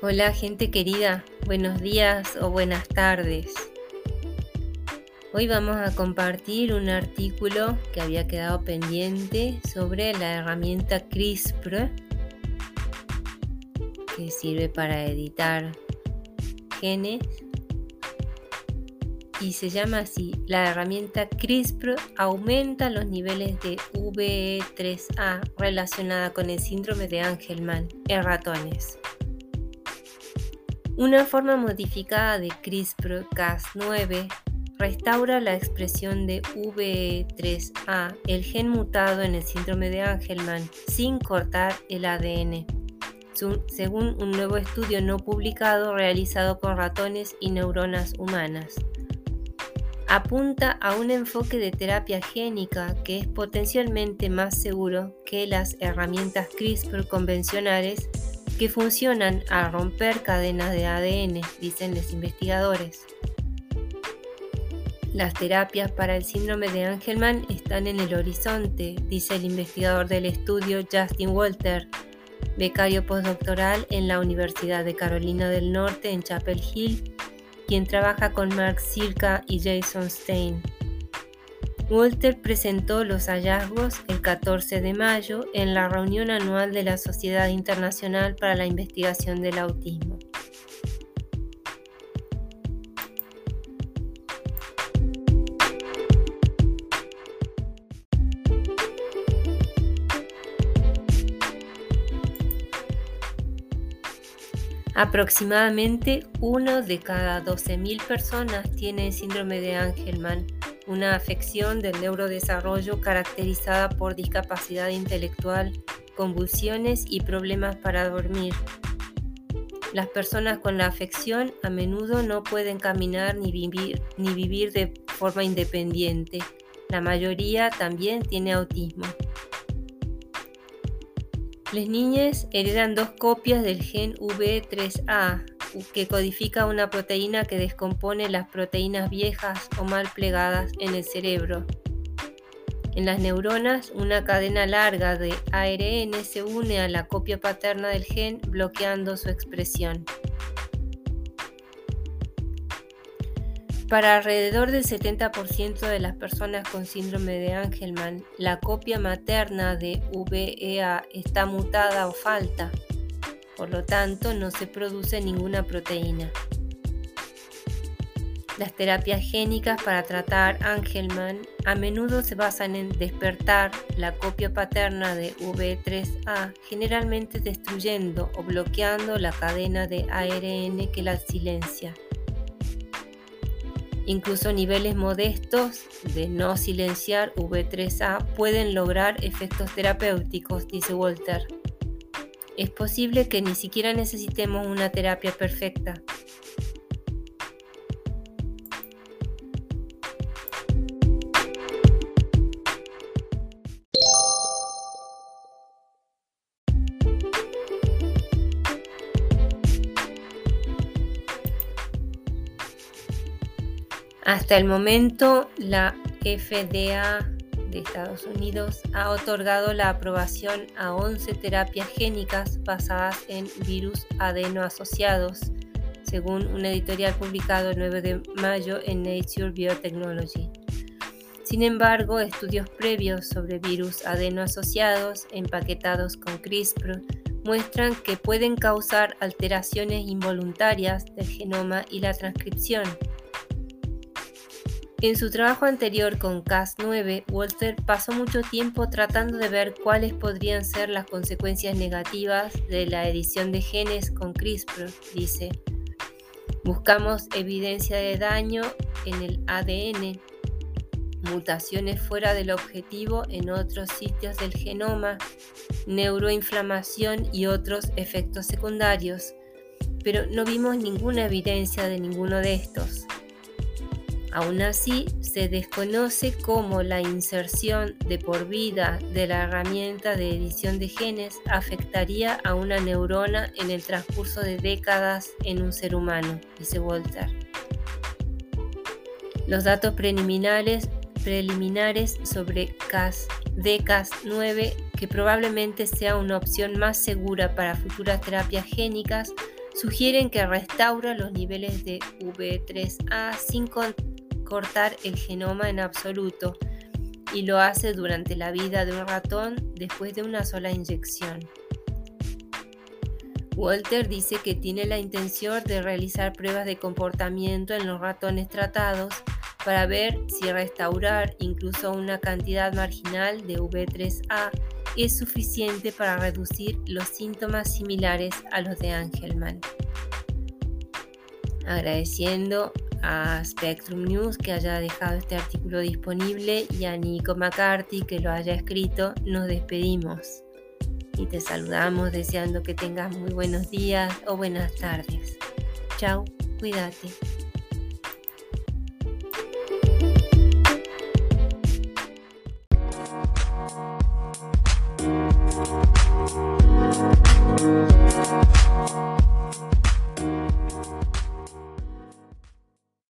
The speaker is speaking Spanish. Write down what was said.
Hola gente querida, buenos días o buenas tardes. Hoy vamos a compartir un artículo que había quedado pendiente sobre la herramienta CRISPR que sirve para editar genes y se llama así, la herramienta CRISPR aumenta los niveles de VE3A relacionada con el síndrome de Angelman en ratones. Una forma modificada de CRISPR-Cas9 restaura la expresión de VE3A, el gen mutado en el síndrome de Angelman, sin cortar el ADN, según un nuevo estudio no publicado realizado con ratones y neuronas humanas. Apunta a un enfoque de terapia génica que es potencialmente más seguro que las herramientas CRISPR convencionales que funcionan a romper cadenas de ADN, dicen los investigadores. Las terapias para el síndrome de Angelman están en el horizonte, dice el investigador del estudio Justin Walter, becario postdoctoral en la Universidad de Carolina del Norte en Chapel Hill, quien trabaja con Mark Sirka y Jason Stein. Walter presentó los hallazgos el 14 de mayo en la reunión anual de la Sociedad Internacional para la Investigación del Autismo. Aproximadamente uno de cada 12.000 personas tiene síndrome de Angelman una afección del neurodesarrollo caracterizada por discapacidad intelectual, convulsiones y problemas para dormir. Las personas con la afección a menudo no pueden caminar ni vivir, ni vivir de forma independiente. La mayoría también tiene autismo. Las niñas heredan dos copias del gen V3A, que codifica una proteína que descompone las proteínas viejas o mal plegadas en el cerebro. En las neuronas, una cadena larga de ARN se une a la copia paterna del gen bloqueando su expresión. Para alrededor del 70% de las personas con síndrome de Angelman, la copia materna de VEA está mutada o falta. Por lo tanto, no se produce ninguna proteína. Las terapias génicas para tratar Angelman a menudo se basan en despertar la copia paterna de V3A, generalmente destruyendo o bloqueando la cadena de ARN que la silencia. Incluso niveles modestos de no silenciar V3A pueden lograr efectos terapéuticos, dice Walter es posible que ni siquiera necesitemos una terapia perfecta. Hasta el momento, la FDA de Estados Unidos ha otorgado la aprobación a 11 terapias génicas basadas en virus adeno-asociados, según un editorial publicado el 9 de mayo en Nature Biotechnology. Sin embargo, estudios previos sobre virus adeno-asociados empaquetados con CRISPR muestran que pueden causar alteraciones involuntarias del genoma y la transcripción en su trabajo anterior con Cas9, Walter pasó mucho tiempo tratando de ver cuáles podrían ser las consecuencias negativas de la edición de genes con CRISPR, dice. Buscamos evidencia de daño en el ADN, mutaciones fuera del objetivo en otros sitios del genoma, neuroinflamación y otros efectos secundarios, pero no vimos ninguna evidencia de ninguno de estos. Aún así, se desconoce cómo la inserción de por vida de la herramienta de edición de genes afectaría a una neurona en el transcurso de décadas en un ser humano, dice Walter. Los datos preliminares, sobre CAS, DCAS9, que probablemente sea una opción más segura para futuras terapias génicas, sugieren que restaura los niveles de V3A sin cortar el genoma en absoluto y lo hace durante la vida de un ratón después de una sola inyección. Walter dice que tiene la intención de realizar pruebas de comportamiento en los ratones tratados para ver si restaurar incluso una cantidad marginal de V3A es suficiente para reducir los síntomas similares a los de Angelman. Agradeciendo a Spectrum News que haya dejado este artículo disponible y a Nico McCarthy que lo haya escrito, nos despedimos y te saludamos deseando que tengas muy buenos días o buenas tardes. Chao, cuídate.